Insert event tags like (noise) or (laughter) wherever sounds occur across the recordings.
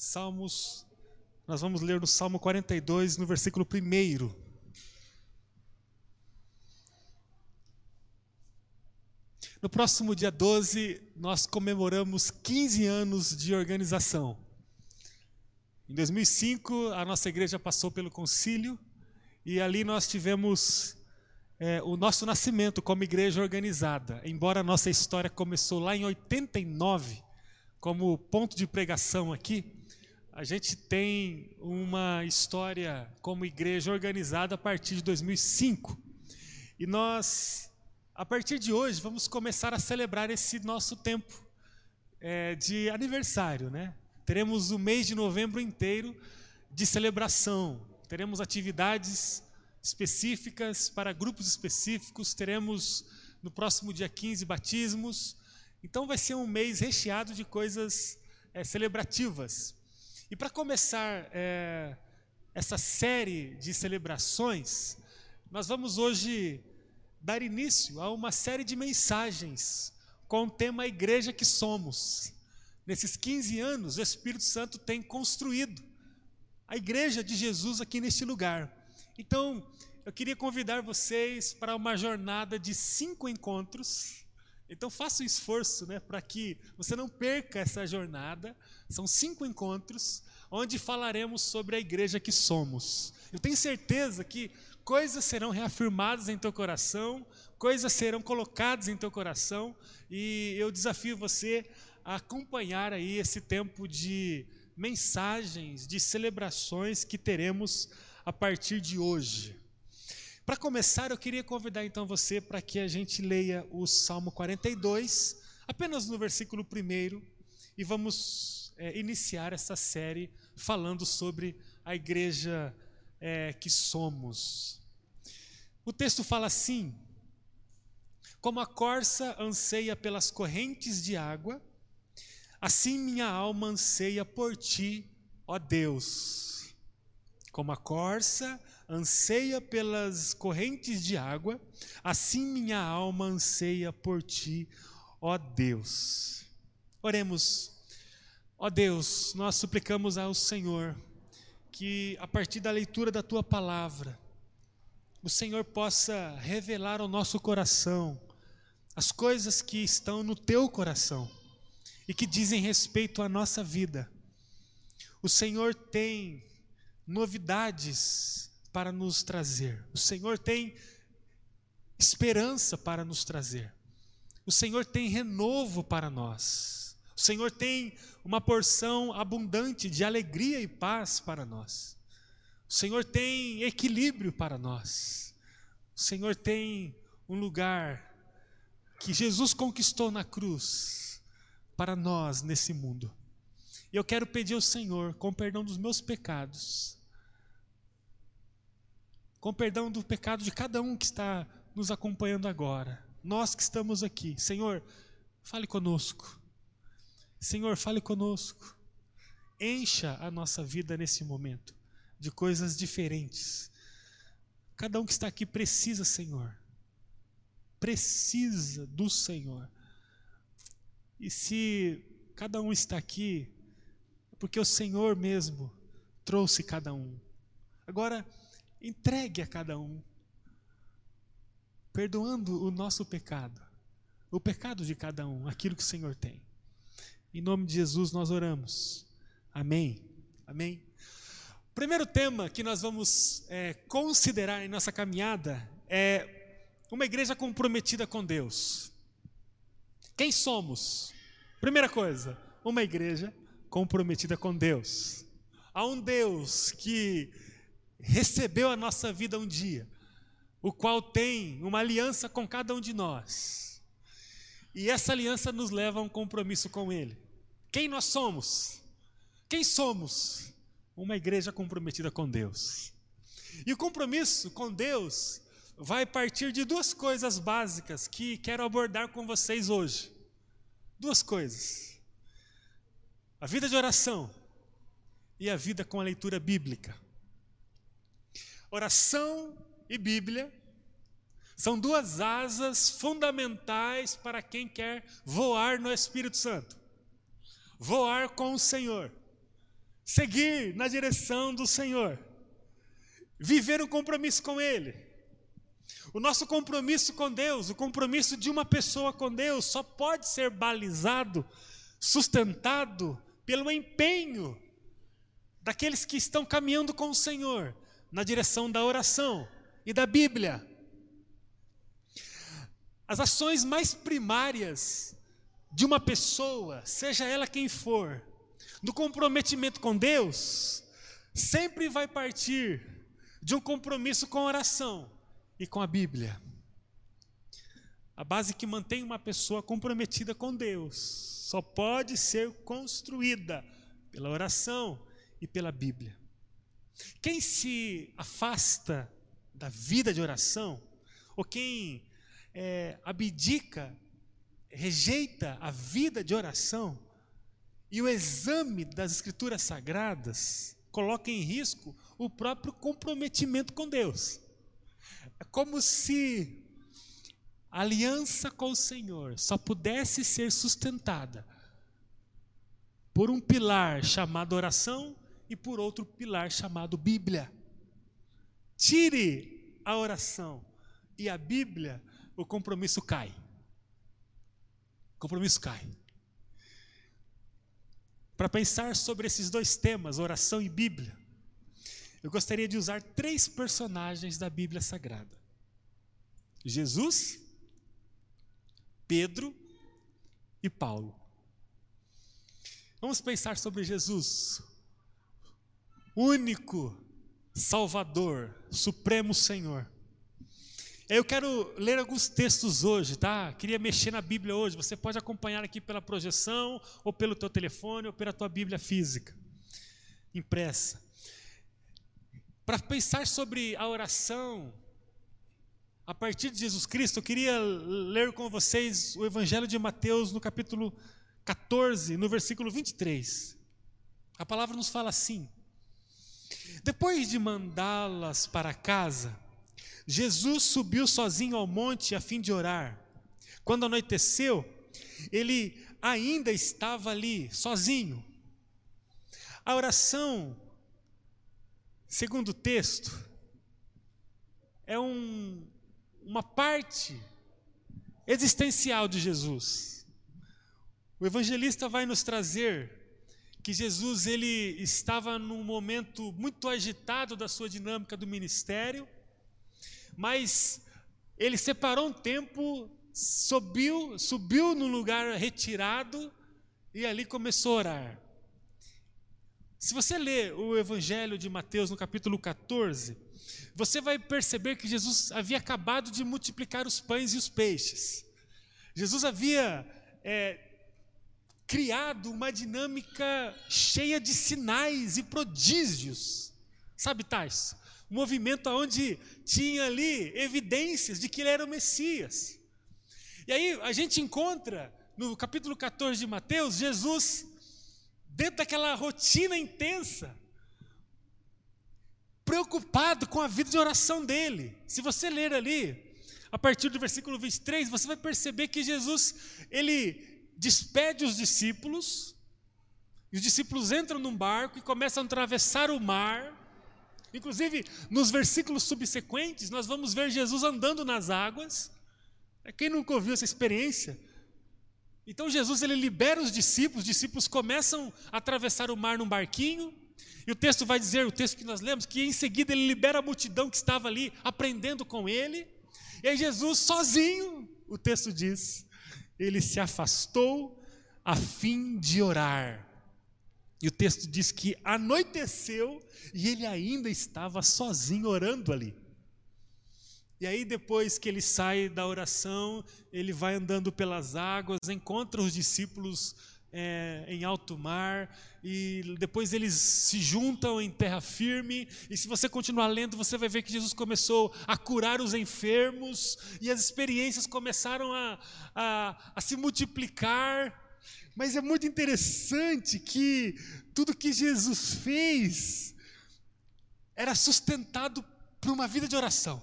Salmos, nós vamos ler no Salmo 42, no versículo 1. No próximo dia 12, nós comemoramos 15 anos de organização. Em 2005, a nossa igreja passou pelo concílio e ali nós tivemos é, o nosso nascimento como igreja organizada. Embora a nossa história começou lá em 89, como ponto de pregação aqui, a gente tem uma história como igreja organizada a partir de 2005. E nós, a partir de hoje, vamos começar a celebrar esse nosso tempo é, de aniversário, né? Teremos o mês de novembro inteiro de celebração. Teremos atividades específicas para grupos específicos. Teremos no próximo dia 15 batismos. Então vai ser um mês recheado de coisas é, celebrativas. E para começar é, essa série de celebrações, nós vamos hoje dar início a uma série de mensagens com o tema Igreja que Somos. Nesses 15 anos, o Espírito Santo tem construído a igreja de Jesus aqui neste lugar. Então, eu queria convidar vocês para uma jornada de cinco encontros. Então, faça um esforço né, para que você não perca essa jornada são cinco encontros onde falaremos sobre a igreja que somos. Eu tenho certeza que coisas serão reafirmadas em teu coração, coisas serão colocadas em teu coração, e eu desafio você a acompanhar aí esse tempo de mensagens, de celebrações que teremos a partir de hoje. Para começar, eu queria convidar então você para que a gente leia o Salmo 42, apenas no versículo 1, e vamos é, iniciar essa série falando sobre a igreja é, que somos. O texto fala assim: Como a corça anseia pelas correntes de água, assim minha alma anseia por ti, ó Deus. Como a corça anseia pelas correntes de água, assim minha alma anseia por ti, ó Deus. Oremos. Ó Deus, nós suplicamos ao Senhor que a partir da leitura da tua palavra, o Senhor possa revelar ao nosso coração as coisas que estão no teu coração e que dizem respeito à nossa vida. O Senhor tem novidades para nos trazer. O Senhor tem esperança para nos trazer. O Senhor tem renovo para nós. O Senhor tem uma porção abundante de alegria e paz para nós. O Senhor tem equilíbrio para nós. O Senhor tem um lugar que Jesus conquistou na cruz para nós nesse mundo. E eu quero pedir ao Senhor, com perdão dos meus pecados, com perdão do pecado de cada um que está nos acompanhando agora, nós que estamos aqui, Senhor, fale conosco. Senhor, fale conosco. Encha a nossa vida nesse momento de coisas diferentes. Cada um que está aqui precisa, Senhor. Precisa do Senhor. E se cada um está aqui, é porque o Senhor mesmo trouxe cada um. Agora, entregue a cada um, perdoando o nosso pecado, o pecado de cada um, aquilo que o Senhor tem. Em nome de Jesus nós oramos. Amém. Amém. O primeiro tema que nós vamos é, considerar em nossa caminhada é uma igreja comprometida com Deus. Quem somos? Primeira coisa, uma igreja comprometida com Deus. Há um Deus que recebeu a nossa vida um dia, o qual tem uma aliança com cada um de nós. E essa aliança nos leva a um compromisso com Ele. Quem nós somos? Quem somos? Uma igreja comprometida com Deus. E o compromisso com Deus vai partir de duas coisas básicas que quero abordar com vocês hoje. Duas coisas: a vida de oração e a vida com a leitura bíblica. Oração e Bíblia são duas asas fundamentais para quem quer voar no Espírito Santo. Voar com o Senhor. seguir na direção do Senhor, viver um compromisso com Ele. O nosso compromisso com Deus, o compromisso de uma pessoa com Deus, só pode ser balizado, sustentado pelo empenho daqueles que estão caminhando com o Senhor na direção da oração e da Bíblia. As ações mais primárias de uma pessoa, seja ela quem for, do comprometimento com Deus, sempre vai partir de um compromisso com a oração e com a Bíblia. A base que mantém uma pessoa comprometida com Deus só pode ser construída pela oração e pela Bíblia. Quem se afasta da vida de oração, ou quem é, abdica, rejeita a vida de oração, e o exame das Escrituras Sagradas coloca em risco o próprio comprometimento com Deus. É como se a aliança com o Senhor só pudesse ser sustentada por um pilar chamado oração e por outro pilar chamado Bíblia. Tire a oração e a Bíblia, o compromisso cai. O compromisso cai. Para pensar sobre esses dois temas, oração e Bíblia, eu gostaria de usar três personagens da Bíblia Sagrada: Jesus, Pedro e Paulo. Vamos pensar sobre Jesus, único Salvador, Supremo Senhor. Eu quero ler alguns textos hoje, tá? Queria mexer na Bíblia hoje. Você pode acompanhar aqui pela projeção, ou pelo teu telefone, ou pela tua Bíblia física, impressa. Para pensar sobre a oração, a partir de Jesus Cristo, eu queria ler com vocês o Evangelho de Mateus no capítulo 14, no versículo 23. A palavra nos fala assim: Depois de mandá-las para casa, Jesus subiu sozinho ao monte a fim de orar. Quando anoiteceu, ele ainda estava ali, sozinho. A oração, segundo o texto, é um, uma parte existencial de Jesus. O evangelista vai nos trazer que Jesus ele estava num momento muito agitado da sua dinâmica do ministério mas ele separou um tempo, subiu, subiu num lugar retirado e ali começou a orar. Se você ler o Evangelho de Mateus no capítulo 14, você vai perceber que Jesus havia acabado de multiplicar os pães e os peixes. Jesus havia é, criado uma dinâmica cheia de sinais e prodígios. Sabe, Tais? um movimento onde tinha ali evidências de que ele era o Messias. E aí a gente encontra no capítulo 14 de Mateus Jesus dentro daquela rotina intensa, preocupado com a vida de oração dele. Se você ler ali, a partir do versículo 23, você vai perceber que Jesus, ele despede os discípulos, e os discípulos entram num barco e começam a atravessar o mar, Inclusive, nos versículos subsequentes, nós vamos ver Jesus andando nas águas. É, quem nunca ouviu essa experiência? Então Jesus ele libera os discípulos, os discípulos começam a atravessar o mar num barquinho, e o texto vai dizer, o texto que nós lemos, que em seguida ele libera a multidão que estava ali aprendendo com ele. E aí Jesus sozinho, o texto diz, ele se afastou a fim de orar. E o texto diz que anoiteceu e ele ainda estava sozinho orando ali. E aí, depois que ele sai da oração, ele vai andando pelas águas, encontra os discípulos é, em alto mar, e depois eles se juntam em terra firme. E se você continuar lendo, você vai ver que Jesus começou a curar os enfermos, e as experiências começaram a, a, a se multiplicar. Mas é muito interessante que tudo que Jesus fez era sustentado por uma vida de oração.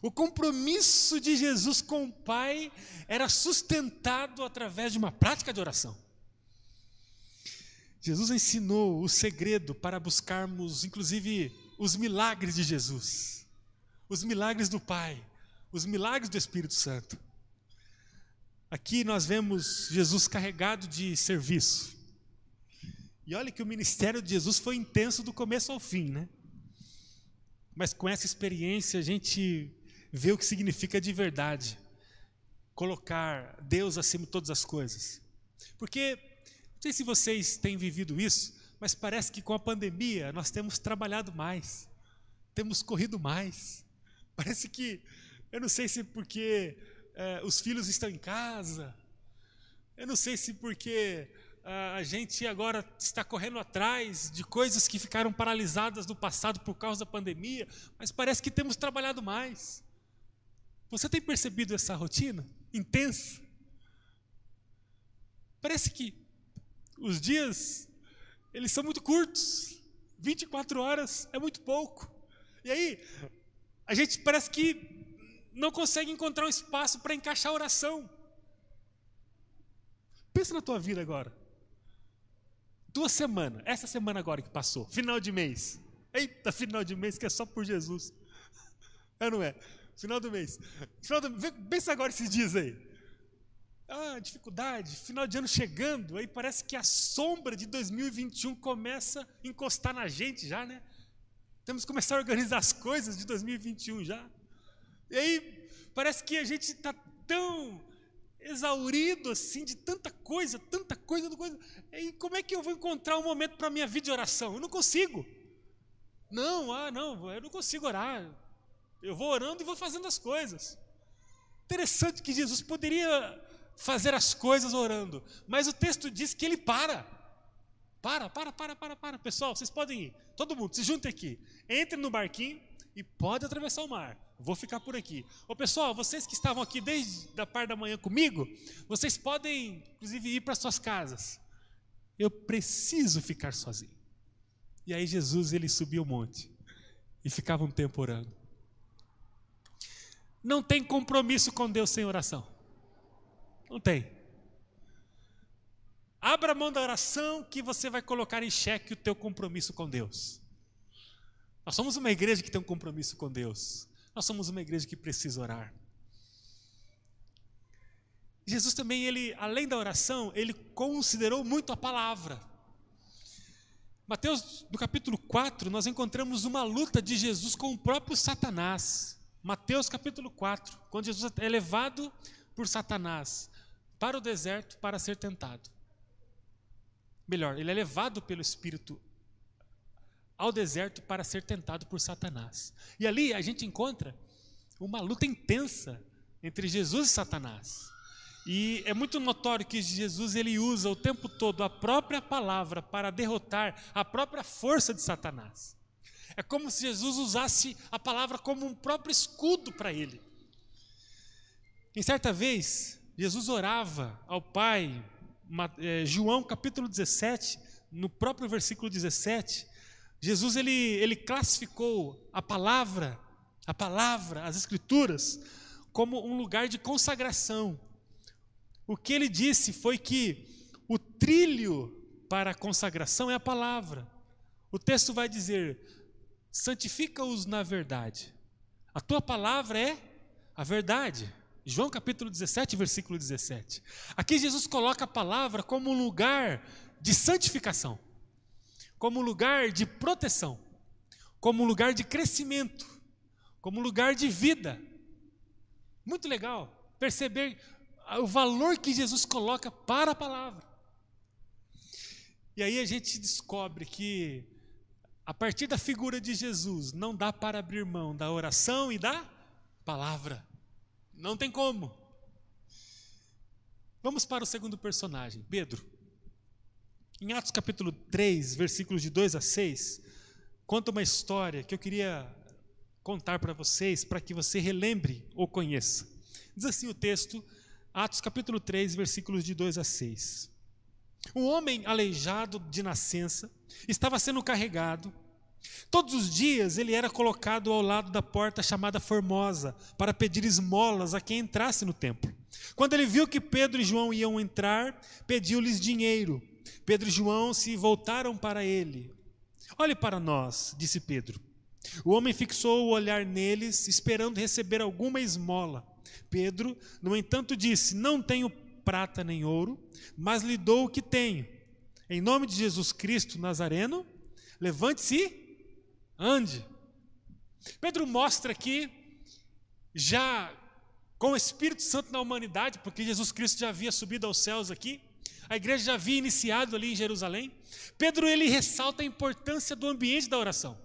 O compromisso de Jesus com o Pai era sustentado através de uma prática de oração. Jesus ensinou o segredo para buscarmos, inclusive, os milagres de Jesus, os milagres do Pai, os milagres do Espírito Santo. Aqui nós vemos Jesus carregado de serviço. E olha que o ministério de Jesus foi intenso do começo ao fim, né? Mas com essa experiência a gente vê o que significa de verdade colocar Deus acima de todas as coisas. Porque, não sei se vocês têm vivido isso, mas parece que com a pandemia nós temos trabalhado mais, temos corrido mais. Parece que, eu não sei se porque é, os filhos estão em casa, eu não sei se porque a gente agora está correndo atrás de coisas que ficaram paralisadas no passado por causa da pandemia, mas parece que temos trabalhado mais. Você tem percebido essa rotina intensa? Parece que os dias eles são muito curtos. 24 horas é muito pouco. E aí, a gente parece que não consegue encontrar um espaço para encaixar a oração. Pensa na tua vida agora. Duas semanas, essa semana agora que passou, final de mês. Eita, final de mês que é só por Jesus. É, não é? Final do mês. Final do, pensa agora esses dias aí. Ah, dificuldade, final de ano chegando, aí parece que a sombra de 2021 começa a encostar na gente já, né? Temos que começar a organizar as coisas de 2021 já. E aí parece que a gente está tão exaurido assim de tanta coisa, tanta coisa, coisa. E como é que eu vou encontrar um momento para a minha vida de oração? Eu não consigo. Não, ah, não, eu não consigo orar. Eu vou orando e vou fazendo as coisas. Interessante que Jesus poderia fazer as coisas orando, mas o texto diz que ele para. Para, para, para, para, para. Pessoal, vocês podem ir. Todo mundo, se junte aqui. Entre no barquinho e pode atravessar o mar. Vou ficar por aqui. Ô pessoal, vocês que estavam aqui desde a parte da manhã comigo, vocês podem, inclusive, ir para suas casas. Eu preciso ficar sozinho. E aí Jesus ele subiu o monte e ficava um tempo orando. Não tem compromisso com Deus sem oração. Não tem. Abra mão da oração que você vai colocar em xeque o teu compromisso com Deus. Nós somos uma igreja que tem um compromisso com Deus. Nós somos uma igreja que precisa orar. Jesus também, ele, além da oração, ele considerou muito a palavra. Mateus, no capítulo 4, nós encontramos uma luta de Jesus com o próprio Satanás. Mateus capítulo 4, quando Jesus é levado por Satanás para o deserto para ser tentado. Melhor, ele é levado pelo Espírito ao deserto para ser tentado por Satanás. E ali a gente encontra uma luta intensa entre Jesus e Satanás. E é muito notório que Jesus ele usa o tempo todo a própria palavra para derrotar a própria força de Satanás. É como se Jesus usasse a palavra como um próprio escudo para ele. Em certa vez, Jesus orava ao Pai, eh, João capítulo 17, no próprio versículo 17, Jesus ele, ele classificou a palavra, a palavra, as escrituras, como um lugar de consagração. O que ele disse foi que o trilho para a consagração é a palavra. O texto vai dizer: santifica-os na verdade. A tua palavra é a verdade. João capítulo 17, versículo 17. Aqui Jesus coloca a palavra como um lugar de santificação como lugar de proteção, como lugar de crescimento, como lugar de vida. Muito legal perceber o valor que Jesus coloca para a palavra. E aí a gente descobre que, a partir da figura de Jesus, não dá para abrir mão da oração e da palavra. Não tem como. Vamos para o segundo personagem, Pedro. Em Atos capítulo 3, versículos de 2 a 6, conta uma história que eu queria contar para vocês, para que você relembre ou conheça. Diz assim o texto, Atos capítulo 3, versículos de 2 a 6. Um homem aleijado de nascença estava sendo carregado. Todos os dias ele era colocado ao lado da porta chamada Formosa para pedir esmolas a quem entrasse no templo. Quando ele viu que Pedro e João iam entrar, pediu-lhes dinheiro Pedro e João se voltaram para ele. Olhe para nós, disse Pedro. O homem fixou o olhar neles, esperando receber alguma esmola. Pedro, no entanto, disse: Não tenho prata nem ouro, mas lhe dou o que tenho. Em nome de Jesus Cristo Nazareno, levante-se ande. Pedro mostra aqui, já com o Espírito Santo na humanidade, porque Jesus Cristo já havia subido aos céus aqui, a igreja já havia iniciado ali em Jerusalém. Pedro ele ressalta a importância do ambiente da oração.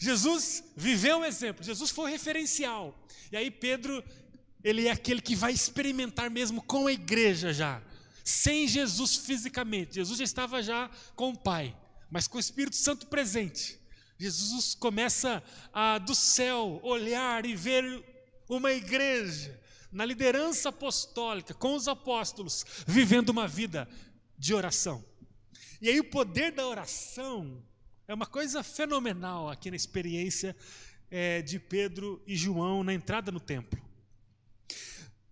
Jesus viveu o exemplo, Jesus foi o referencial. E aí Pedro, ele é aquele que vai experimentar mesmo com a igreja já, sem Jesus fisicamente. Jesus já estava já com o Pai, mas com o Espírito Santo presente. Jesus começa a do céu olhar e ver uma igreja na liderança apostólica com os apóstolos, vivendo uma vida de oração. E aí o poder da oração é uma coisa fenomenal aqui na experiência é, de Pedro e João na entrada no templo.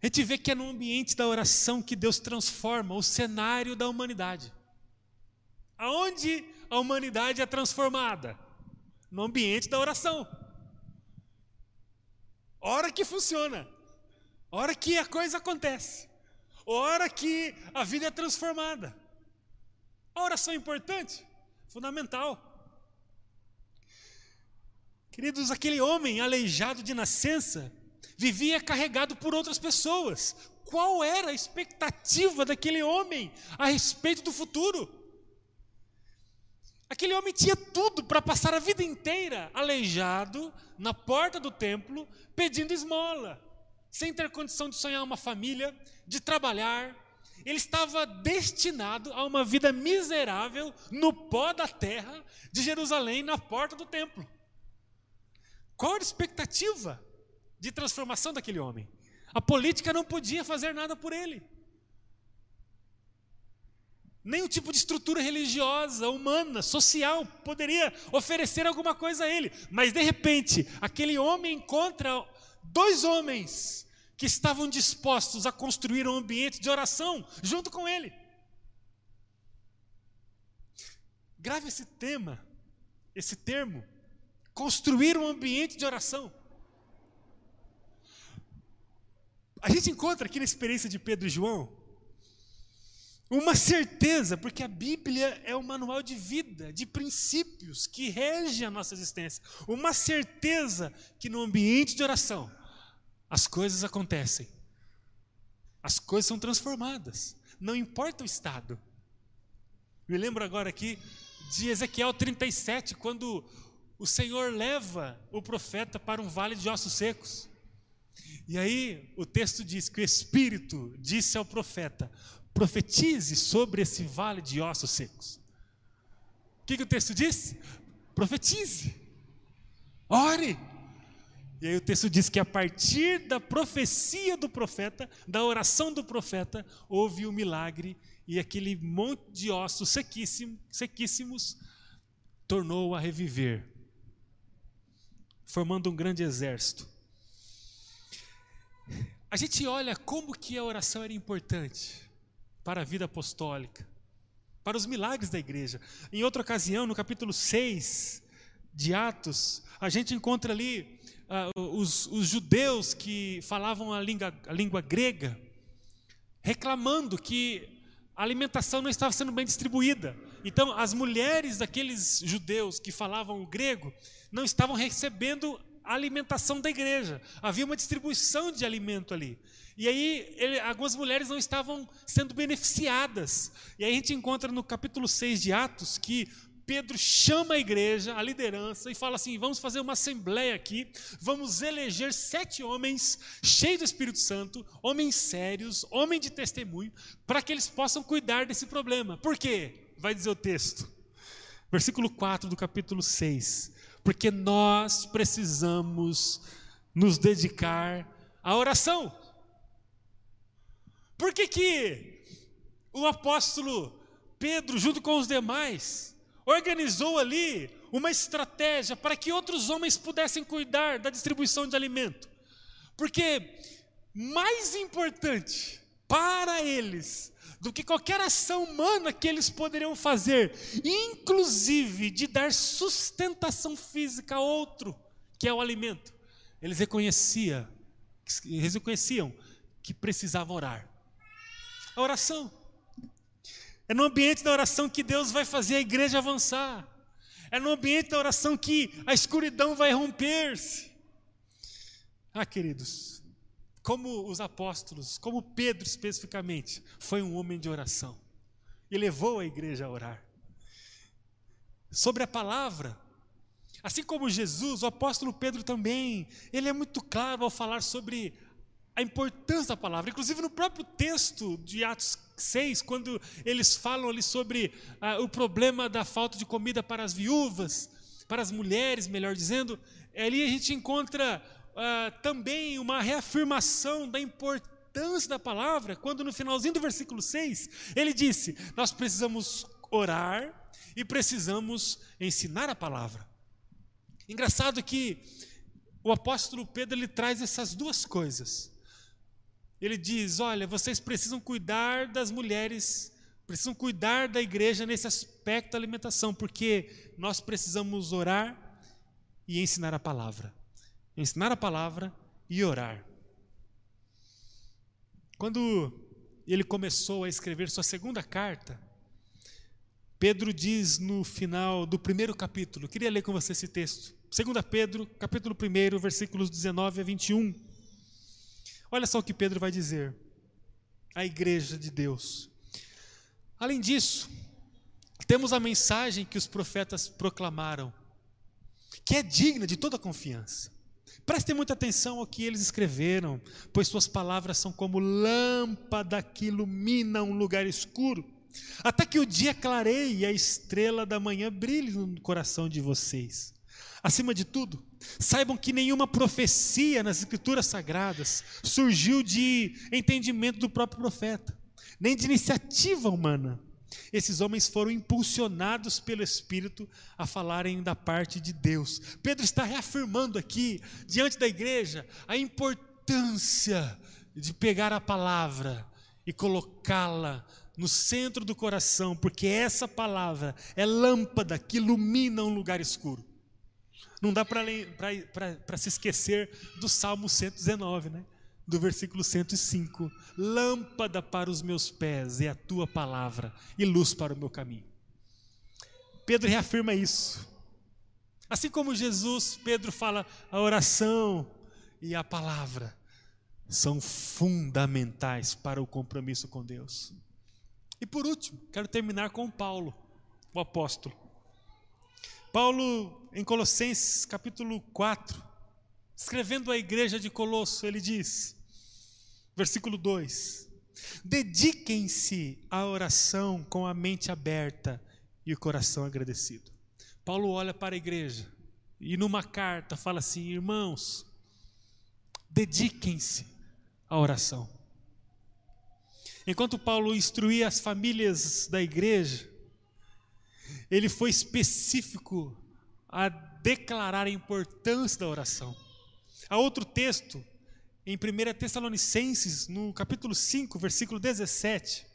A gente vê que é no ambiente da oração que Deus transforma o cenário da humanidade. Aonde a humanidade é transformada? No ambiente da oração. Hora que funciona, hora que a coisa acontece, hora que a vida é transformada. A oração é importante, fundamental. Queridos, aquele homem aleijado de nascença vivia carregado por outras pessoas. Qual era a expectativa daquele homem a respeito do futuro? Aquele homem tinha tudo para passar a vida inteira aleijado na porta do templo, pedindo esmola, sem ter condição de sonhar uma família, de trabalhar. Ele estava destinado a uma vida miserável no pó da terra de Jerusalém, na porta do templo. Qual era a expectativa de transformação daquele homem? A política não podia fazer nada por ele. Nenhum tipo de estrutura religiosa, humana, social poderia oferecer alguma coisa a ele. Mas de repente, aquele homem encontra dois homens que estavam dispostos a construir um ambiente de oração junto com ele. Grave esse tema, esse termo, construir um ambiente de oração. A gente encontra aqui na experiência de Pedro e João uma certeza, porque a Bíblia é o manual de vida, de princípios que rege a nossa existência. Uma certeza que no ambiente de oração as coisas acontecem, as coisas são transformadas, não importa o estado. Me lembro agora aqui de Ezequiel 37, quando o Senhor leva o profeta para um vale de ossos secos. E aí o texto diz que o Espírito disse ao profeta: profetize sobre esse vale de ossos secos. O que, que o texto diz? Profetize, ore. E aí o texto diz que a partir da profecia do profeta, da oração do profeta, houve o um milagre e aquele monte de ossos sequíssimos, sequíssimos tornou a reviver formando um grande exército. A gente olha como que a oração era importante para a vida apostólica, para os milagres da igreja. Em outra ocasião, no capítulo 6 de Atos, a gente encontra ali uh, os, os, judeus que falavam a língua, a língua grega, reclamando que a alimentação não estava sendo bem distribuída. Então, as mulheres daqueles judeus que falavam o grego não estavam recebendo alimentação da igreja. Havia uma distribuição de alimento ali. E aí, ele, algumas mulheres não estavam sendo beneficiadas. E aí a gente encontra no capítulo 6 de Atos que Pedro chama a igreja, a liderança, e fala assim: vamos fazer uma assembleia aqui, vamos eleger sete homens cheios do Espírito Santo, homens sérios, homens de testemunho, para que eles possam cuidar desse problema. Por quê? Vai dizer o texto. Versículo 4 do capítulo 6. Porque nós precisamos nos dedicar à oração. Por que, que o apóstolo Pedro, junto com os demais, organizou ali uma estratégia para que outros homens pudessem cuidar da distribuição de alimento. Porque mais importante para eles do que qualquer ação humana que eles poderiam fazer, inclusive de dar sustentação física a outro, que é o alimento. Eles reconheciam, eles reconheciam que precisavam orar. A oração. É no ambiente da oração que Deus vai fazer a igreja avançar. É no ambiente da oração que a escuridão vai romper-se. Ah, queridos, como os apóstolos, como Pedro especificamente, foi um homem de oração e levou a igreja a orar. Sobre a palavra, assim como Jesus, o apóstolo Pedro também, ele é muito claro ao falar sobre a importância da palavra. Inclusive no próprio texto de Atos 6, quando eles falam ali sobre ah, o problema da falta de comida para as viúvas, para as mulheres, melhor dizendo, ali a gente encontra ah, também uma reafirmação da importância da palavra, quando no finalzinho do versículo 6, ele disse: Nós precisamos orar e precisamos ensinar a palavra. Engraçado que o apóstolo Pedro ele traz essas duas coisas. Ele diz: Olha, vocês precisam cuidar das mulheres, precisam cuidar da igreja nesse aspecto da alimentação, porque nós precisamos orar e ensinar a palavra ensinar a palavra e orar. Quando ele começou a escrever sua segunda carta, Pedro diz no final do primeiro capítulo, queria ler com você esse texto. 2 Pedro, capítulo 1, versículos 19 a 21. Olha só o que Pedro vai dizer. A igreja de Deus. Além disso, temos a mensagem que os profetas proclamaram, que é digna de toda confiança. Prestem muita atenção ao que eles escreveram, pois suas palavras são como lâmpada que ilumina um lugar escuro, até que o dia clareie e a estrela da manhã brilhe no coração de vocês. Acima de tudo, saibam que nenhuma profecia nas Escrituras Sagradas surgiu de entendimento do próprio profeta, nem de iniciativa humana esses homens foram impulsionados pelo Espírito a falarem da parte de Deus. Pedro está reafirmando aqui, diante da igreja, a importância de pegar a palavra e colocá-la no centro do coração, porque essa palavra é lâmpada que ilumina um lugar escuro. Não dá para se esquecer do Salmo 119, né? Do versículo 105: Lâmpada para os meus pés é a tua palavra e luz para o meu caminho. Pedro reafirma isso. Assim como Jesus, Pedro fala a oração e a palavra são fundamentais para o compromisso com Deus. E por último, quero terminar com Paulo, o apóstolo. Paulo, em Colossenses capítulo 4, escrevendo à igreja de Colosso, ele diz: Versículo 2: Dediquem-se à oração com a mente aberta e o coração agradecido. Paulo olha para a igreja e, numa carta, fala assim: irmãos, dediquem-se à oração. Enquanto Paulo instruía as famílias da igreja, ele foi específico a declarar a importância da oração. Há outro texto em 1 Tessalonicenses, no capítulo 5, versículo 17,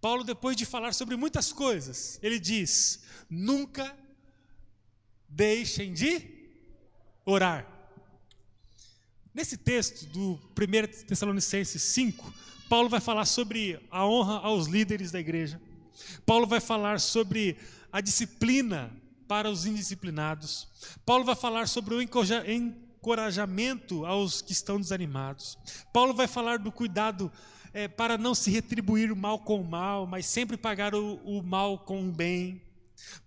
Paulo, depois de falar sobre muitas coisas, ele diz: nunca deixem de orar. Nesse texto do 1 Tessalonicenses 5, Paulo vai falar sobre a honra aos líderes da igreja. Paulo vai falar sobre a disciplina para os indisciplinados. Paulo vai falar sobre o encorajamento aos que estão desanimados. Paulo vai falar do cuidado é, para não se retribuir o mal com o mal, mas sempre pagar o, o mal com o bem.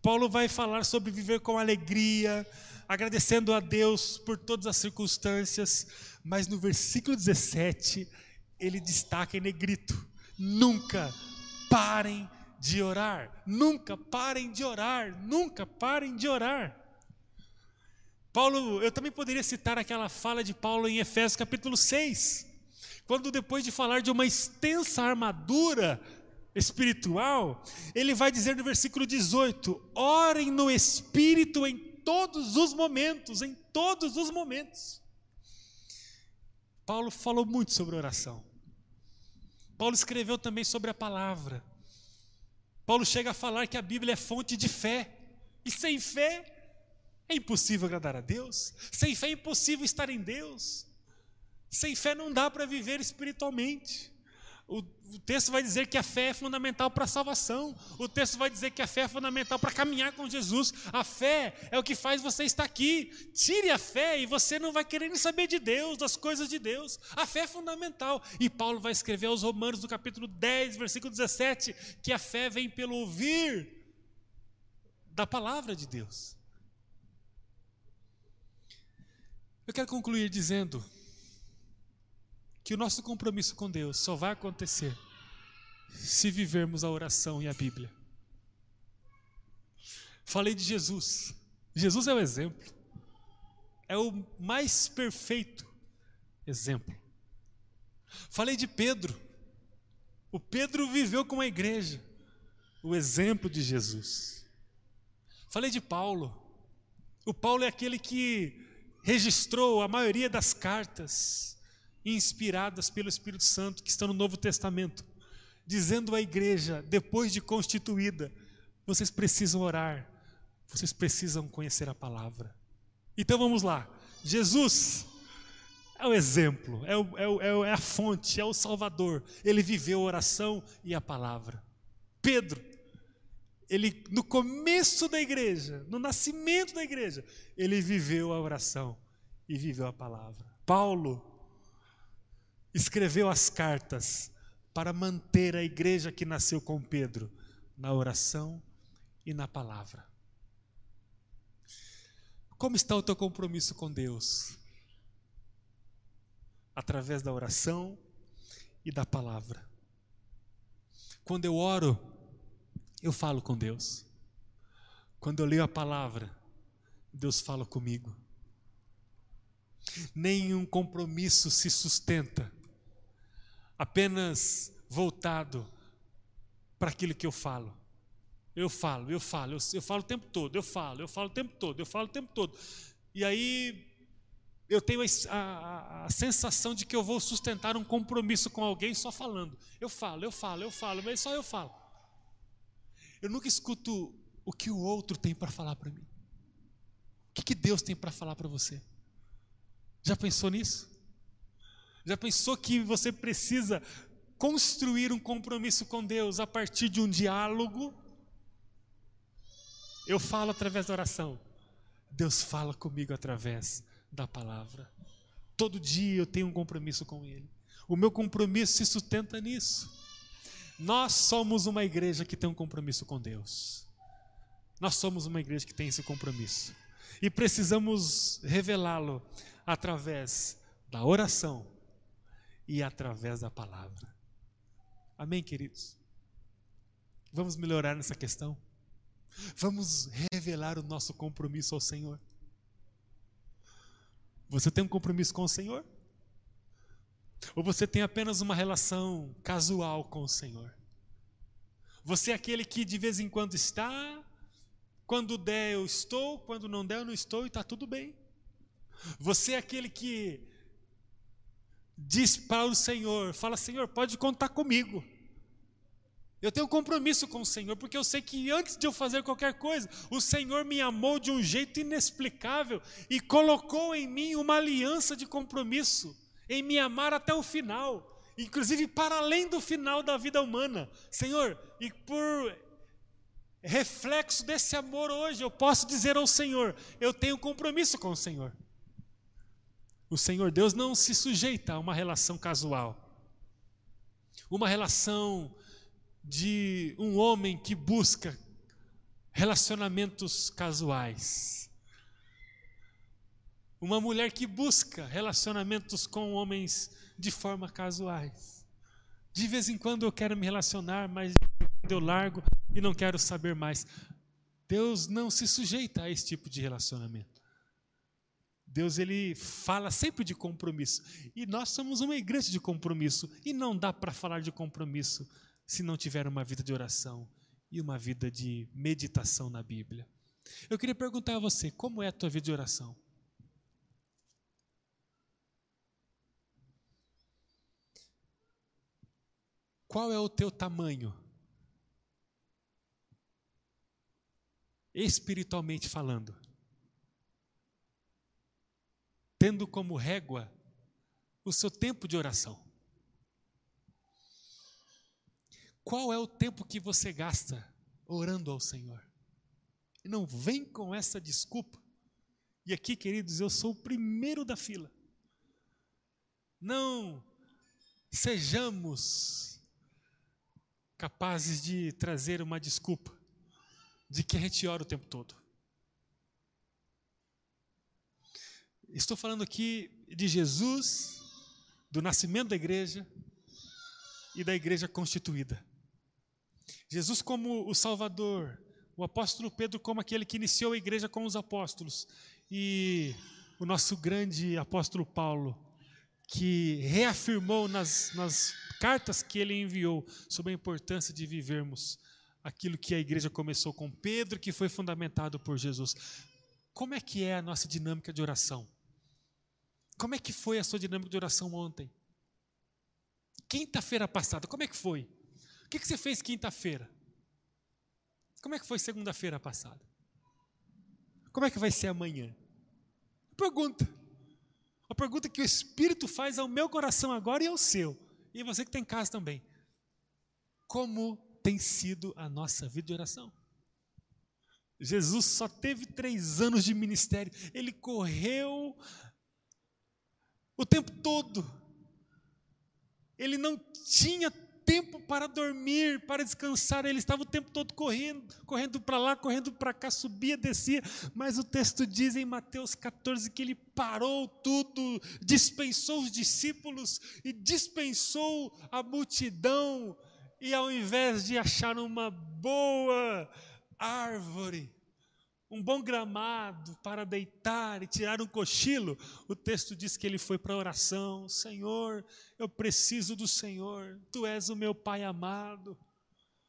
Paulo vai falar sobre viver com alegria, agradecendo a Deus por todas as circunstâncias, mas no versículo 17 ele destaca em negrito: nunca parem de orar, nunca parem de orar, nunca parem de orar. Paulo, eu também poderia citar aquela fala de Paulo em Efésios capítulo 6, quando depois de falar de uma extensa armadura espiritual, ele vai dizer no versículo 18: orem no espírito em todos os momentos, em todos os momentos. Paulo falou muito sobre oração. Paulo escreveu também sobre a palavra. Paulo chega a falar que a Bíblia é fonte de fé. E sem fé é impossível agradar a Deus. Sem fé é impossível estar em Deus. Sem fé não dá para viver espiritualmente. O, o, texto vai dizer que a fé é fundamental para a salvação. O texto vai dizer que a fé é fundamental para caminhar com Jesus. A fé é o que faz você estar aqui. Tire a fé e você não vai querer nem saber de Deus, das coisas de Deus. A fé é fundamental. E Paulo vai escrever aos Romanos, no capítulo 10, versículo 17, que a fé vem pelo ouvir da palavra de Deus. Eu quero concluir dizendo que o nosso compromisso com Deus só vai acontecer se vivermos a oração e a Bíblia. Falei de Jesus. Jesus é o exemplo. É o mais perfeito exemplo. Falei de Pedro. O Pedro viveu com a igreja. O exemplo de Jesus. Falei de Paulo. O Paulo é aquele que registrou a maioria das cartas inspiradas pelo Espírito Santo que estão no Novo Testamento, dizendo à igreja, depois de constituída, vocês precisam orar, vocês precisam conhecer a palavra. Então vamos lá. Jesus é o exemplo, é, o, é, o, é, a fonte, é o Salvador. Ele viveu a oração e a palavra. Pedro, ele no começo da igreja, no nascimento da igreja, ele viveu a oração e viveu a palavra. Paulo, escreveu as cartas para manter a igreja que nasceu com Pedro na oração e na palavra. Como está o teu compromisso com Deus? Através da oração e da palavra. Quando eu oro, eu falo com Deus. Quando eu leio a palavra, Deus fala comigo. Nenhum compromisso se sustenta apenas voltado para aquilo que eu falo. Eu falo, eu falo, eu, eu, falo o tempo todo, eu falo, eu falo o tempo todo, eu falo o tempo todo. E aí eu tenho a, a, a, sensação de que eu vou sustentar um compromisso com alguém só falando. Eu falo, eu falo, eu falo, mas só eu falo. Eu nunca escuto o que o outro tem para falar para mim. O que, que Deus tem para falar para você? Já pensou nisso? Já pensou que você precisa construir um compromisso com Deus a partir de um diálogo? Eu falo através da oração. Deus fala comigo através da palavra. Todo dia eu tenho um compromisso com Ele. O meu compromisso se sustenta nisso. Nós somos uma igreja que tem um compromisso com Deus. Nós somos uma igreja que tem esse compromisso. E precisamos revelá-lo através da oração e através da palavra. Amém, queridos? Vamos melhorar nessa questão? Vamos revelar o nosso compromisso ao Senhor. Você tem um compromisso com o Senhor? Ou você tem apenas uma relação casual com o Senhor? Você é aquele que de vez em quando está, quando der eu estou, quando não der eu não estou e está tudo bem. Você é aquele que diz para o Senhor: fala, Senhor, pode contar comigo. Eu tenho compromisso com o Senhor, porque eu sei que antes de eu fazer qualquer coisa, o Senhor me amou de um jeito inexplicável e colocou em mim uma aliança de compromisso, em me amar até o final, inclusive para além do final da vida humana. Senhor, e por reflexo desse amor hoje, eu posso dizer ao Senhor: eu tenho compromisso com o Senhor. O Senhor Deus não se sujeita a uma relação casual, uma relação de um homem que busca relacionamentos casuais, uma mulher que busca relacionamentos com homens de forma casuais. De vez em quando eu quero me relacionar, mas eu largo e não quero saber mais. Deus não se sujeita a esse tipo de relacionamento. Deus ele fala sempre de compromisso. E nós somos uma igreja de compromisso. E não dá para falar de compromisso se não tiver uma vida de oração e uma vida de meditação na Bíblia. Eu queria perguntar a você, como é a tua vida de oração? Qual é o teu tamanho? Espiritualmente falando. Tendo como régua o seu tempo de oração. Qual é o tempo que você gasta orando ao Senhor? Não vem com essa desculpa. E aqui, queridos, eu sou o primeiro da fila. Não sejamos capazes de trazer uma desculpa de que a gente ora o tempo todo. Estou falando aqui de Jesus, do nascimento da igreja e da igreja constituída. Jesus como o Salvador, o apóstolo Pedro como aquele que iniciou a igreja com os apóstolos e o nosso grande apóstolo Paulo, que reafirmou nas, nas cartas que ele enviou sobre a importância de vivermos aquilo que a igreja começou com Pedro, que foi fundamentado por Jesus. Como é que é a nossa dinâmica de oração? Como é que foi a sua dinâmica de oração ontem? Quinta-feira passada, como é que foi? O que você fez quinta-feira? Como é que foi segunda-feira passada? Como é que vai ser amanhã? Pergunta. A pergunta que o Espírito faz ao meu coração agora e ao seu. E você que tem em casa também. Como tem sido a nossa vida de oração? Jesus só teve três anos de ministério. Ele correu o tempo todo. Ele não tinha tempo para dormir, para descansar, ele estava o tempo todo correndo, correndo para lá, correndo para cá, subia, descia, mas o texto diz em Mateus 14 que ele parou tudo, dispensou os discípulos e dispensou a multidão, e ao invés de achar uma boa árvore, um bom gramado para deitar e tirar um cochilo, o texto diz que ele foi para a oração: Senhor, eu preciso do Senhor, Tu és o meu Pai amado.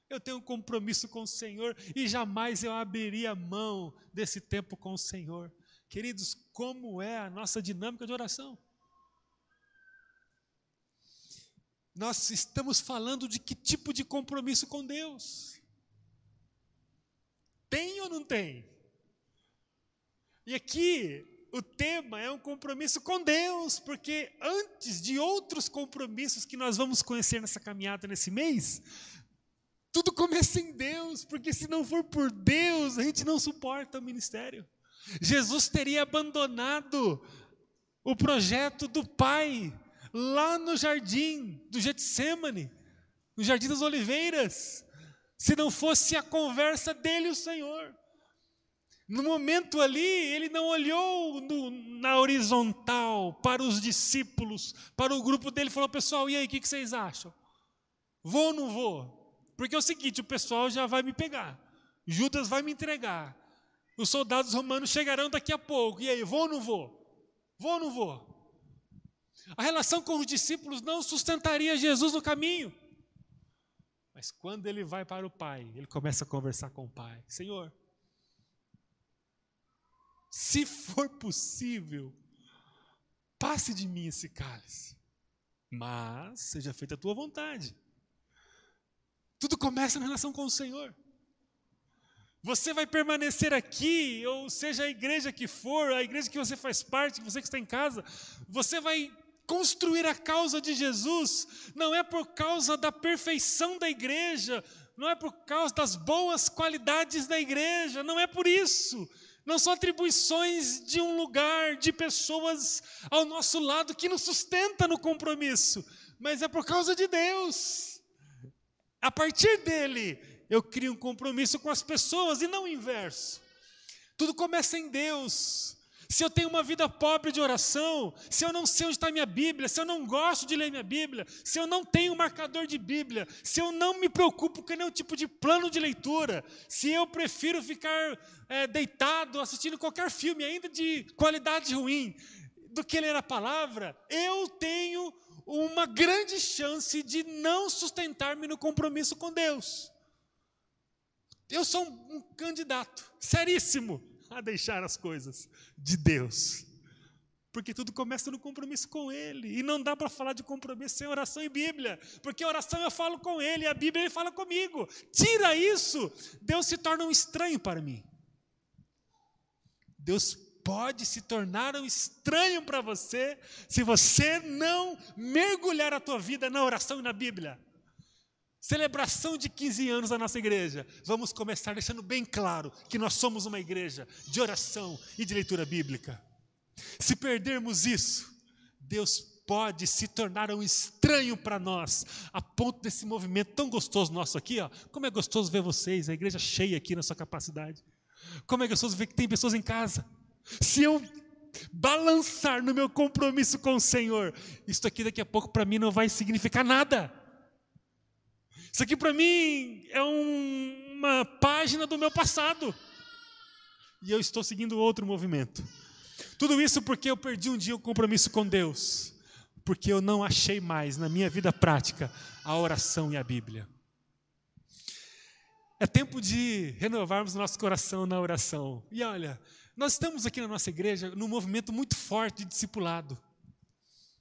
Eu tenho um compromisso com o Senhor e jamais eu abriria mão desse tempo com o Senhor. Queridos, como é a nossa dinâmica de oração? Nós estamos falando de que tipo de compromisso com Deus? Tem ou não tem? E aqui o tema é um compromisso com Deus, porque antes de outros compromissos que nós vamos conhecer nessa caminhada nesse mês, tudo começa em Deus, porque se não for por Deus, a gente não suporta o ministério. Jesus teria abandonado o projeto do Pai lá no jardim do Getsemane, no jardim das oliveiras, se não fosse a conversa dele e o Senhor. No momento ali, ele não olhou no, na horizontal para os discípulos, para o grupo dele, falou: Pessoal, e aí, o que, que vocês acham? Vou ou não vou? Porque é o seguinte: o pessoal já vai me pegar, Judas vai me entregar, os soldados romanos chegarão daqui a pouco, e aí, vou ou não vou? Vou ou não vou? A relação com os discípulos não sustentaria Jesus no caminho. Mas quando ele vai para o Pai, ele começa a conversar com o Pai: Senhor, se for possível, passe de mim esse cálice, mas seja feita a tua vontade. Tudo começa na relação com o Senhor. Você vai permanecer aqui, ou seja, a igreja que for, a igreja que você faz parte, você que está em casa, você vai construir a causa de Jesus, não é por causa da perfeição da igreja, não é por causa das boas qualidades da igreja, não é por isso não são atribuições de um lugar, de pessoas ao nosso lado que nos sustenta no compromisso, mas é por causa de Deus. A partir dele, eu crio um compromisso com as pessoas e não o inverso. Tudo começa em Deus se eu tenho uma vida pobre de oração, se eu não sei onde está minha Bíblia, se eu não gosto de ler minha Bíblia, se eu não tenho marcador de Bíblia, se eu não me preocupo com nenhum tipo de plano de leitura, se eu prefiro ficar é, deitado assistindo qualquer filme, ainda de qualidade ruim, do que ler a palavra, eu tenho uma grande chance de não sustentar-me no compromisso com Deus. Eu sou um candidato seríssimo a deixar as coisas de Deus. Porque tudo começa no compromisso com Ele. E não dá para falar de compromisso sem oração e Bíblia. Porque oração eu falo com Ele, a Bíblia Ele fala comigo. Tira isso, Deus se torna um estranho para mim. Deus pode se tornar um estranho para você se você não mergulhar a tua vida na oração e na Bíblia. Celebração de 15 anos da nossa igreja. Vamos começar deixando bem claro que nós somos uma igreja de oração e de leitura bíblica. Se perdermos isso, Deus pode se tornar um estranho para nós, a ponto desse movimento tão gostoso nosso aqui, ó. Como é gostoso ver vocês, a igreja cheia aqui na sua capacidade. Como é gostoso ver que tem pessoas em casa. Se eu balançar no meu compromisso com o Senhor, isso aqui daqui a pouco para mim não vai significar nada. Isso aqui para mim é um, uma página do meu passado. E eu estou seguindo outro movimento. Tudo isso porque eu perdi um dia o compromisso com Deus, porque eu não achei mais na minha vida prática a oração e a Bíblia. É tempo de renovarmos nosso coração na oração. E olha, nós estamos aqui na nossa igreja num movimento muito forte de discipulado.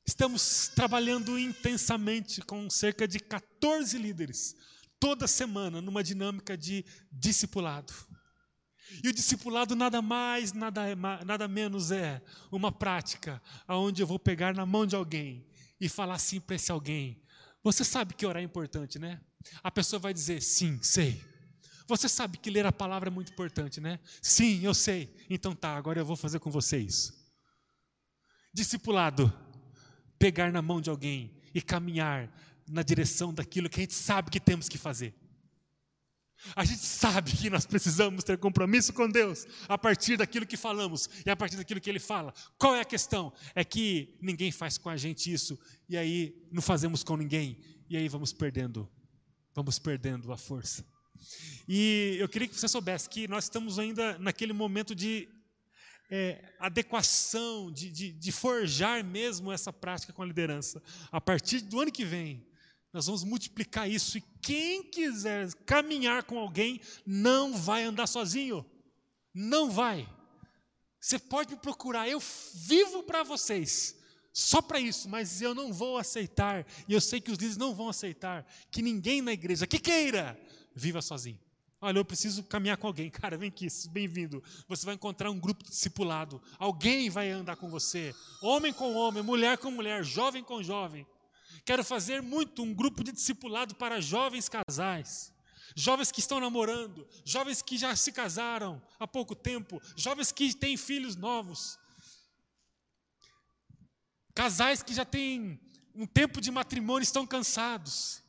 Estamos trabalhando intensamente com cerca de 14 líderes, toda semana, numa dinâmica de discipulado. E o discipulado nada mais, nada, nada menos é uma prática onde eu vou pegar na mão de alguém e falar assim para esse alguém: Você sabe que orar é importante, né? A pessoa vai dizer: Sim, sei. Você sabe que ler a palavra é muito importante, né? Sim, eu sei. Então tá, agora eu vou fazer com vocês. Discipulado, pegar na mão de alguém e caminhar na direção daquilo que a gente sabe que temos que fazer. A gente sabe que nós precisamos ter compromisso com Deus a partir daquilo que falamos e a partir daquilo que Ele fala. Qual é a questão? É que ninguém faz com a gente isso e aí não fazemos com ninguém e aí vamos perdendo, vamos perdendo a força. E eu queria que você soubesse que nós estamos ainda naquele momento de é, adequação, de, de, de forjar mesmo essa prática com a liderança. A partir do ano que vem, nós vamos multiplicar isso e quem quiser caminhar com alguém não vai andar sozinho. Não vai. Você pode me procurar, eu vivo para vocês. Só para isso, mas eu não vou aceitar, e eu sei que os líderes não vão aceitar, que ninguém na igreja que queira viva sozinho. Olha, eu preciso caminhar com alguém. (laughs) Cara, vem aqui, bem-vindo. Você vai encontrar um grupo discipulado. Alguém vai andar com você. Homem com homem, mulher com mulher, jovem com jovem. Quero fazer muito um grupo de discipulado para jovens casais. Jovens que estão namorando, jovens que já se casaram há pouco tempo, jovens que têm filhos novos. Casais que já têm um tempo de matrimônio estão cansados.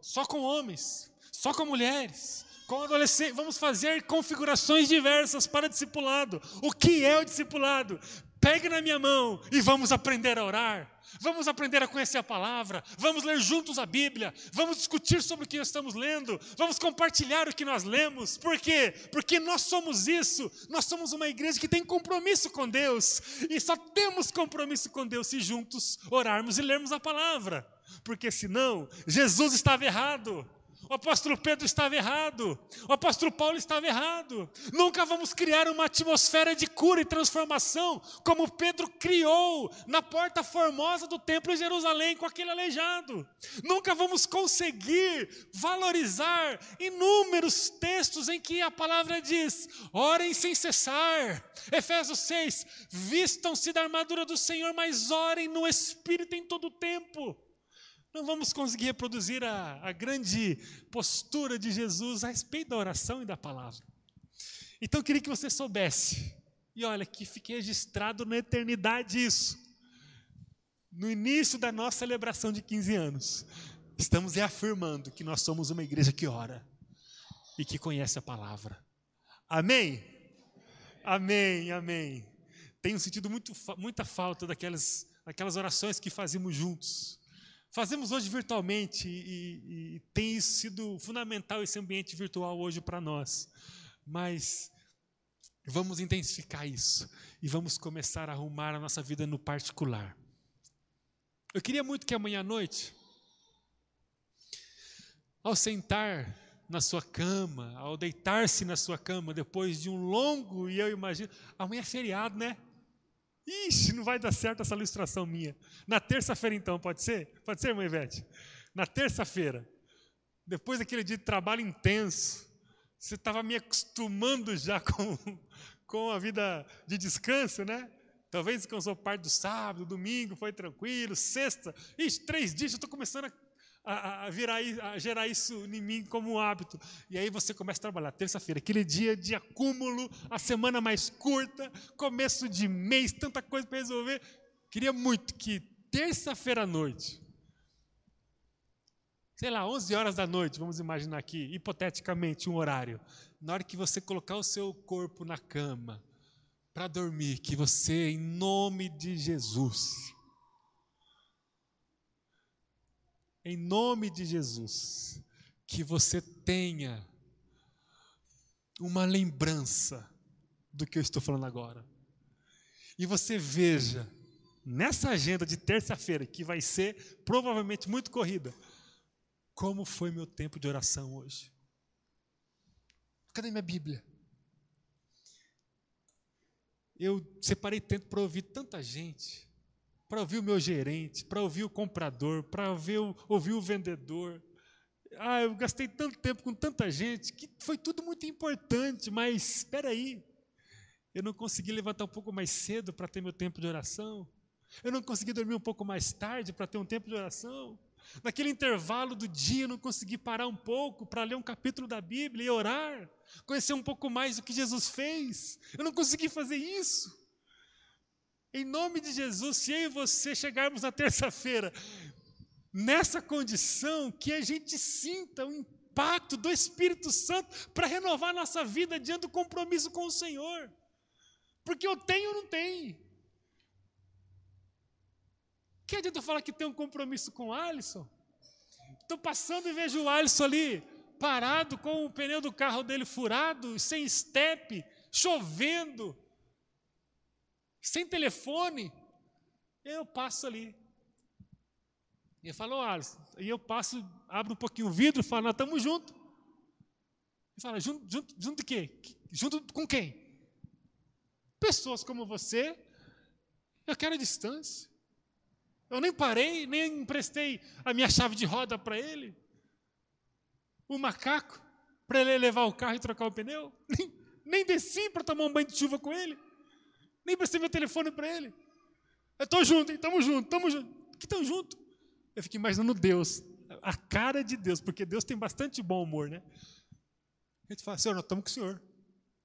Só com homens, só com mulheres com vamos fazer configurações diversas para discipulado. O que é o discipulado? Pegue na minha mão e vamos aprender a orar. Vamos aprender a conhecer a palavra, vamos ler juntos a Bíblia, vamos discutir sobre o que estamos lendo, vamos compartilhar o que nós lemos. Por quê? Porque nós somos isso. Nós somos uma igreja que tem compromisso com Deus e só temos compromisso com Deus se juntos orarmos e lermos a palavra. Porque senão Jesus estava errado. O apóstolo Pedro estava errado. O apóstolo Paulo estava errado. Nunca vamos criar uma atmosfera de cura e transformação como Pedro criou na porta formosa do templo em Jerusalém com aquele aleijado. Nunca vamos conseguir valorizar inúmeros textos em que a palavra diz: orem sem cessar. Efésios 6: vistam-se da armadura do Senhor, mas orem no Espírito em todo o tempo não vamos conseguir reproduzir a, a grande postura de Jesus a respeito da oração e da palavra. Então eu queria que você soubesse, e olha, que fique registrado na eternidade isso. No início da nossa celebração de 15 anos, estamos reafirmando que nós somos uma igreja que ora e que conhece a palavra. Amém? Amém, amém. Tenho sentido muito, muita falta daquelas, daquelas orações que fazíamos juntos Fazemos hoje virtualmente e, e, tem sido fundamental esse ambiente virtual hoje para nós. Mas vamos intensificar isso e vamos começar a arrumar a nossa vida no particular. Eu queria muito que amanhã à noite, ao sentar na sua cama, ao deitar-se na sua cama depois de um longo, e eu imagino, amanhã é feriado, né? Ixi, não vai dar certo essa ilustração minha. Na terça-feira, então, pode ser? Pode ser, irmã Ivete? Na terça-feira, depois daquele dia de trabalho intenso, você estava me acostumando já (laughs) com, com a vida de descanso, né? Talvez descansou parte do sábado, domingo, foi tranquilo, sexta. Ixi, três dias, eu estou começando a a, a, virar, a gerar isso em mim como um hábito. E aí você começa a trabalhar. Terça-feira, aquele dia de acúmulo, a semana mais curta, começo de mês, tanta coisa para resolver. Queria muito que terça-feira à noite, sei lá, 11 horas da noite, vamos imaginar aqui, hipoteticamente, um horário, na hora que você colocar o seu corpo na cama para dormir, que você, em nome de Jesus, em nome de Jesus, que você tenha uma lembrança do que eu estou falando agora. E você veja, nessa agenda de terça-feira, que vai ser provavelmente muito corrida, como foi meu tempo de oração hoje. Cadê minha Bíblia? Eu separei tempo para ouvir tanta gente para ouvir o meu gerente, para ouvir o comprador, para ouvir o, o vendedor. Ah, eu gastei tanto tempo com tanta gente que foi tudo muito importante, mas espera aí, eu não consegui levantar um pouco mais cedo para ter meu tempo de oração. Eu não consegui dormir um pouco mais tarde para ter um tempo de oração. Naquele intervalo do dia, eu não consegui parar um pouco para ler um capítulo da Bíblia e orar, conhecer um pouco mais do que Jesus fez. Eu não consegui fazer isso. Em nome de Jesus, se eu e você chegarmos na terça-feira nessa condição, que a gente sinta o impacto do Espírito Santo para renovar nossa vida diante do compromisso com o Senhor. Porque eu tenho ou não tenho. Que adianta eu falar que tem um compromisso com o Alisson? Estou passando e vejo o Alisson ali, parado com o pneu do carro dele furado, sem estepe, chovendo sem telefone, eu passo ali. E eu falo, Alisson, e eu passo, abro um pouquinho o vidro e falo, nós estamos juntos. E fala, junto, junto, junto de quê? Junto com quem? Pessoas como você, eu quero a distância. Eu nem parei, nem emprestei a minha chave de roda para ele. O macaco, para ele levar o carro e trocar o pneu. Nem, nem desci para tomar um banho de chuva com ele. Nem prestei meu telefone para ele. Eu estou junto, estamos juntos, estamos juntos. Que estão juntos? Eu fico imaginando Deus, a cara de Deus, porque Deus tem bastante bom humor, né? A gente fala, Senhor, nós estamos com o Senhor.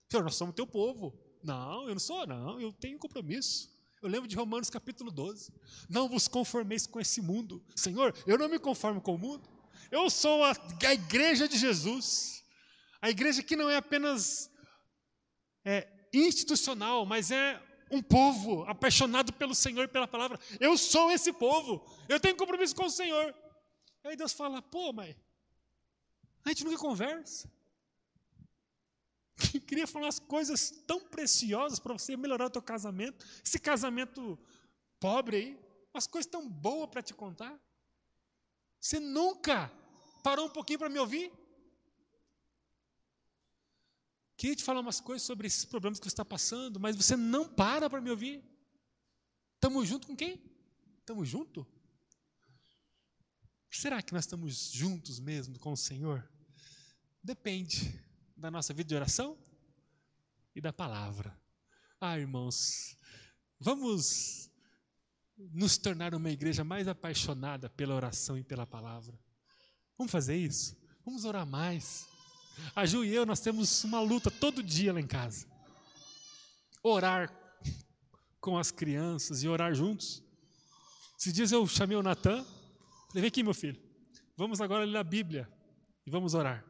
Senhor, nós somos teu povo. Não, eu não sou, não, eu tenho compromisso. Eu lembro de Romanos capítulo 12. Não vos conformeis com esse mundo. Senhor, eu não me conformo com o mundo. Eu sou a, a igreja de Jesus. A igreja que não é apenas é, institucional, mas é um povo apaixonado pelo Senhor e pela palavra. Eu sou esse povo. Eu tenho compromisso com o Senhor. Aí Deus fala: pô, mas a gente nunca conversa. (laughs) Queria falar umas coisas tão preciosas para você melhorar o teu casamento. Esse casamento pobre aí, umas coisas tão boas para te contar. Você nunca parou um pouquinho para me ouvir? Queria te falar umas coisas sobre esses problemas que você está passando, mas você não para para me ouvir. Estamos junto com quem? Estamos junto? Será que nós estamos juntos mesmo com o Senhor? Depende da nossa vida de oração e da palavra. Ah, irmãos, vamos nos tornar uma igreja mais apaixonada pela oração e pela palavra. Vamos fazer isso? Vamos orar mais. A Ju e eu, nós temos uma luta todo dia lá em casa. Orar com as crianças e orar juntos. Esses dias eu chamei o Natan, falei, vem aqui meu filho, vamos agora ler a Bíblia e vamos orar.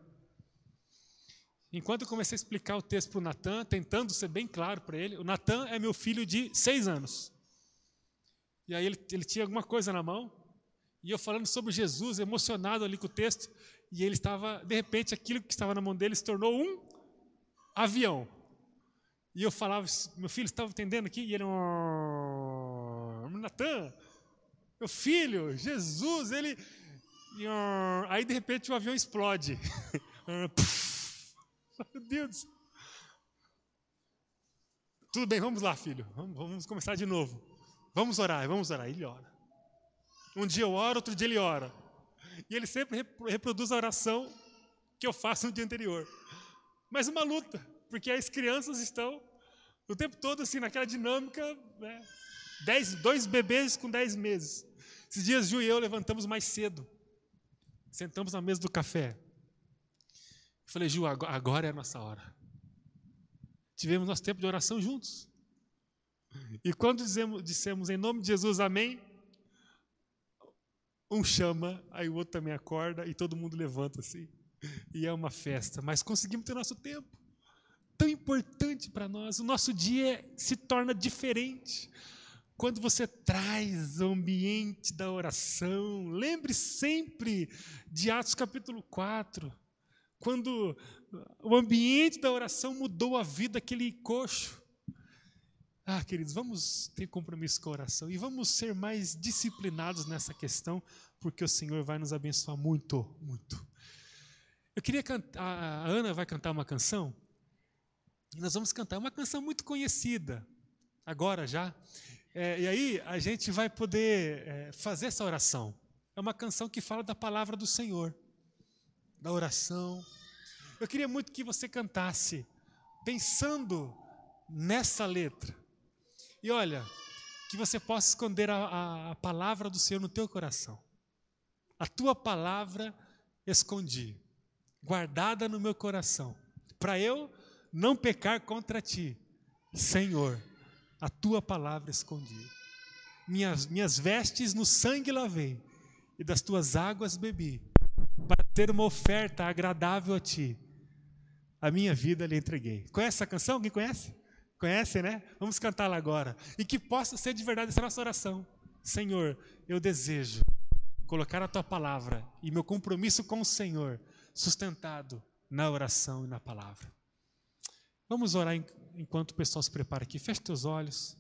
Enquanto eu comecei a explicar o texto para o Natan, tentando ser bem claro para ele, o Natan é meu filho de seis anos. E aí ele, ele tinha alguma coisa na mão, e eu falando sobre Jesus, emocionado ali com o texto, e ele estava, de repente, aquilo que estava na mão dele se tornou um avião. E eu falava, meu filho, estava entendendo aqui? E ele, Natan, meu filho, Jesus, ele. Aí de repente o avião explode. (laughs) meu Deus. Tudo bem, vamos lá, filho. Vamos, vamos começar de novo. Vamos orar, vamos orar. Ele ora. Um dia eu oro, outro dia ele ora. E ele sempre reproduz a oração que eu faço no dia anterior. Mas uma luta, porque as crianças estão o tempo todo assim, naquela dinâmica, né? Dez, dois bebês com dez meses. Esses dias, Ju e eu levantamos mais cedo. Sentamos na mesa do café. Falei, Ju, agora é a nossa hora. Tivemos nosso tempo de oração juntos. E quando dizemos, dissemos em nome de Jesus, amém, um chama, aí o outro também acorda e todo mundo levanta assim. E é uma festa, mas conseguimos ter nosso tempo. Tão importante para nós, o nosso dia se torna diferente quando você traz o ambiente da oração. Lembre sempre de Atos capítulo 4, quando o ambiente da oração mudou a vida daquele coxo. Ah, queridos, vamos ter compromisso com a oração e vamos ser mais disciplinados nessa questão, porque o Senhor vai nos abençoar muito, muito. Eu queria cantar, a Ana vai cantar uma canção, e nós vamos cantar uma canção muito conhecida, agora já. É, e aí a gente vai poder é, fazer essa oração. É uma canção que fala da palavra do Senhor, da oração. Eu queria muito que você cantasse, pensando nessa letra. E olha, que você possa esconder a, a, a palavra do Senhor no teu coração. A tua palavra escondi, guardada no meu coração, para eu não pecar contra ti. Senhor, a tua palavra escondi. Minhas, minhas vestes no sangue lavei, e das tuas águas bebi, para ter uma oferta agradável a ti. A minha vida lhe entreguei. Conhece essa canção? Alguém conhece? Conhece, né? Vamos cantá-la agora. E que possa ser de verdade essa nossa oração. Senhor, eu desejo colocar a tua palavra e meu compromisso com o Senhor sustentado na oração e na palavra. Vamos orar enquanto o pessoal se prepara aqui. Feche teus olhos.